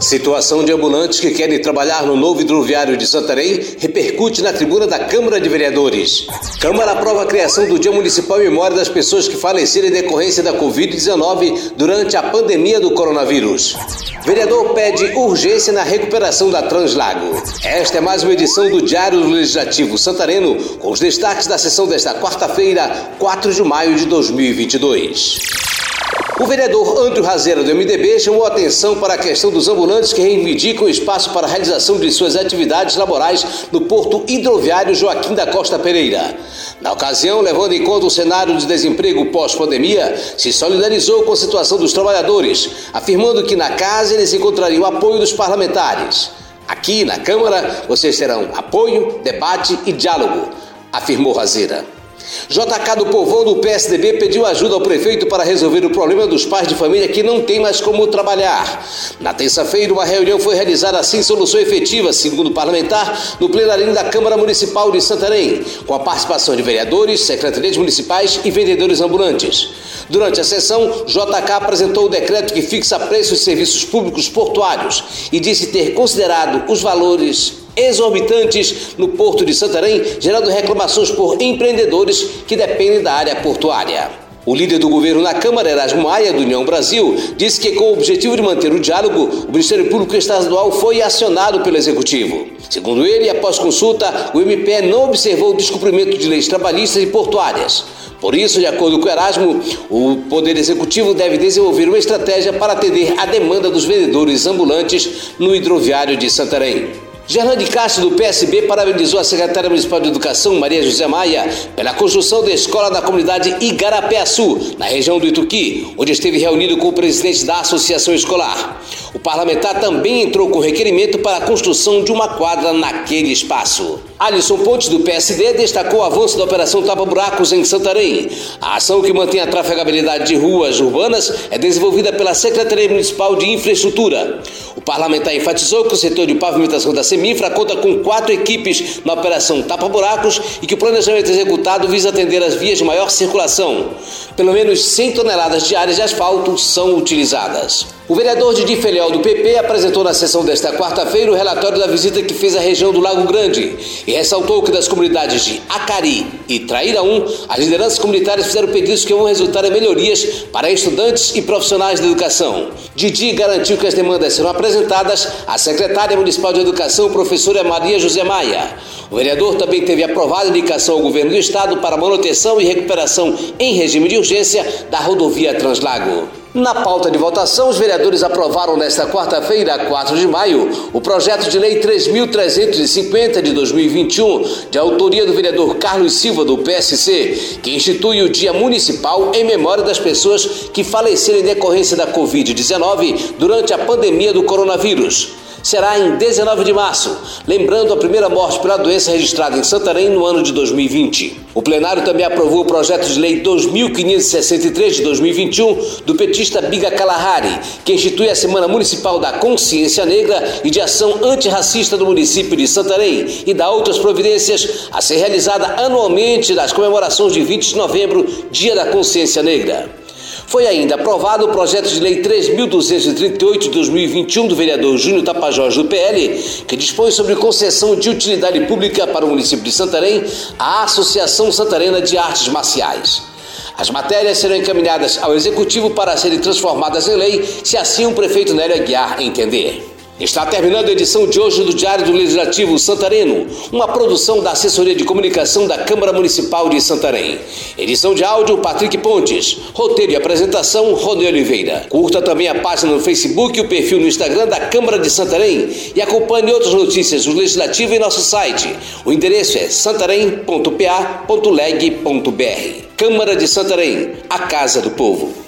Situação de ambulantes que querem trabalhar no novo hidroviário de Santarém repercute na tribuna da Câmara de Vereadores. Câmara aprova a criação do Dia Municipal em memória das pessoas que faleceram em decorrência da Covid-19 durante a pandemia do coronavírus. Vereador pede urgência na recuperação da Translago. Esta é mais uma edição do Diário Legislativo Santareno, com os destaques da sessão desta quarta-feira, 4 de maio de 2022. O vereador Andrew Razeira do MDB chamou atenção para a questão dos ambulantes que reivindicam espaço para a realização de suas atividades laborais no porto hidroviário Joaquim da Costa Pereira. Na ocasião, levando em conta o cenário de desemprego pós-pandemia, se solidarizou com a situação dos trabalhadores, afirmando que na casa eles encontrariam apoio dos parlamentares. Aqui na Câmara, vocês terão apoio, debate e diálogo, afirmou Razeira. JK do Povão do PSDB pediu ajuda ao prefeito para resolver o problema dos pais de família que não têm mais como trabalhar. Na terça-feira, uma reunião foi realizada sem solução efetiva, segundo o parlamentar, no plenário da Câmara Municipal de Santarém, com a participação de vereadores, secretarias municipais e vendedores ambulantes. Durante a sessão, JK apresentou o decreto que fixa preços de serviços públicos portuários e disse ter considerado os valores exorbitantes no porto de Santarém, gerando reclamações por empreendedores que dependem da área portuária. O líder do governo na Câmara, Erasmo Maia, do União Brasil, disse que, com o objetivo de manter o diálogo, o Ministério Público Estadual foi acionado pelo Executivo. Segundo ele, após consulta, o MPE não observou o descumprimento de leis trabalhistas e portuárias. Por isso, de acordo com Erasmo, o Poder Executivo deve desenvolver uma estratégia para atender a demanda dos vendedores ambulantes no hidroviário de Santarém. Gerlande Castro, do PSB, parabenizou a secretária municipal de Educação, Maria José Maia, pela construção da escola da comunidade Igarapé-Açu, na região do Ituqui, onde esteve reunido com o presidente da associação escolar. O parlamentar também entrou com requerimento para a construção de uma quadra naquele espaço. Alisson Pontes, do PSD, destacou o avanço da Operação Tapa Buracos em Santarém. A ação que mantém a trafegabilidade de ruas urbanas é desenvolvida pela Secretaria Municipal de Infraestrutura. O parlamentar enfatizou que o setor de pavimentação da Semifra conta com quatro equipes na Operação Tapa Buracos e que o planejamento executado visa atender as vias de maior circulação. Pelo menos 100 toneladas diárias de asfalto são utilizadas. O vereador Didi Felial do PP apresentou na sessão desta quarta-feira o relatório da visita que fez à região do Lago Grande e ressaltou que das comunidades de Acari e Traíraum, as lideranças comunitárias fizeram pedidos que vão resultar em melhorias para estudantes e profissionais da educação. Didi garantiu que as demandas serão apresentadas à secretária municipal de educação, professora Maria José Maia. O vereador também teve aprovada indicação ao governo do estado para manutenção e recuperação em regime de urgência da rodovia Translago. Na pauta de votação, os vereadores aprovaram nesta quarta-feira, 4 de maio, o projeto de lei 3.350 de 2021, de autoria do vereador Carlos Silva, do PSC, que institui o Dia Municipal em memória das pessoas que faleceram em decorrência da Covid-19 durante a pandemia do coronavírus será em 19 de março, lembrando a primeira morte pela doença registrada em Santarém no ano de 2020. O plenário também aprovou o projeto de lei 2563 de 2021 do petista Biga Kalahari, que institui a Semana Municipal da Consciência Negra e de Ação Antirracista do município de Santarém e dá outras providências a ser realizada anualmente nas comemorações de 20 de novembro, Dia da Consciência Negra. Foi ainda aprovado o projeto de lei 3.238 de 2021 do vereador Júnior Tapajós do PL, que dispõe sobre concessão de utilidade pública para o município de Santarém à Associação Santarena de Artes Marciais. As matérias serão encaminhadas ao Executivo para serem transformadas em lei, se assim o prefeito Nélio Aguiar entender. Está terminando a edição de hoje do Diário do Legislativo Santareno, uma produção da Assessoria de Comunicação da Câmara Municipal de Santarém. Edição de áudio Patrick Pontes, roteiro e apresentação Rony Oliveira. Curta também a página no Facebook e o perfil no Instagram da Câmara de Santarém e acompanhe outras notícias do Legislativo em nosso site. O endereço é santarém.pa.leg.br. Câmara de Santarém, a Casa do Povo.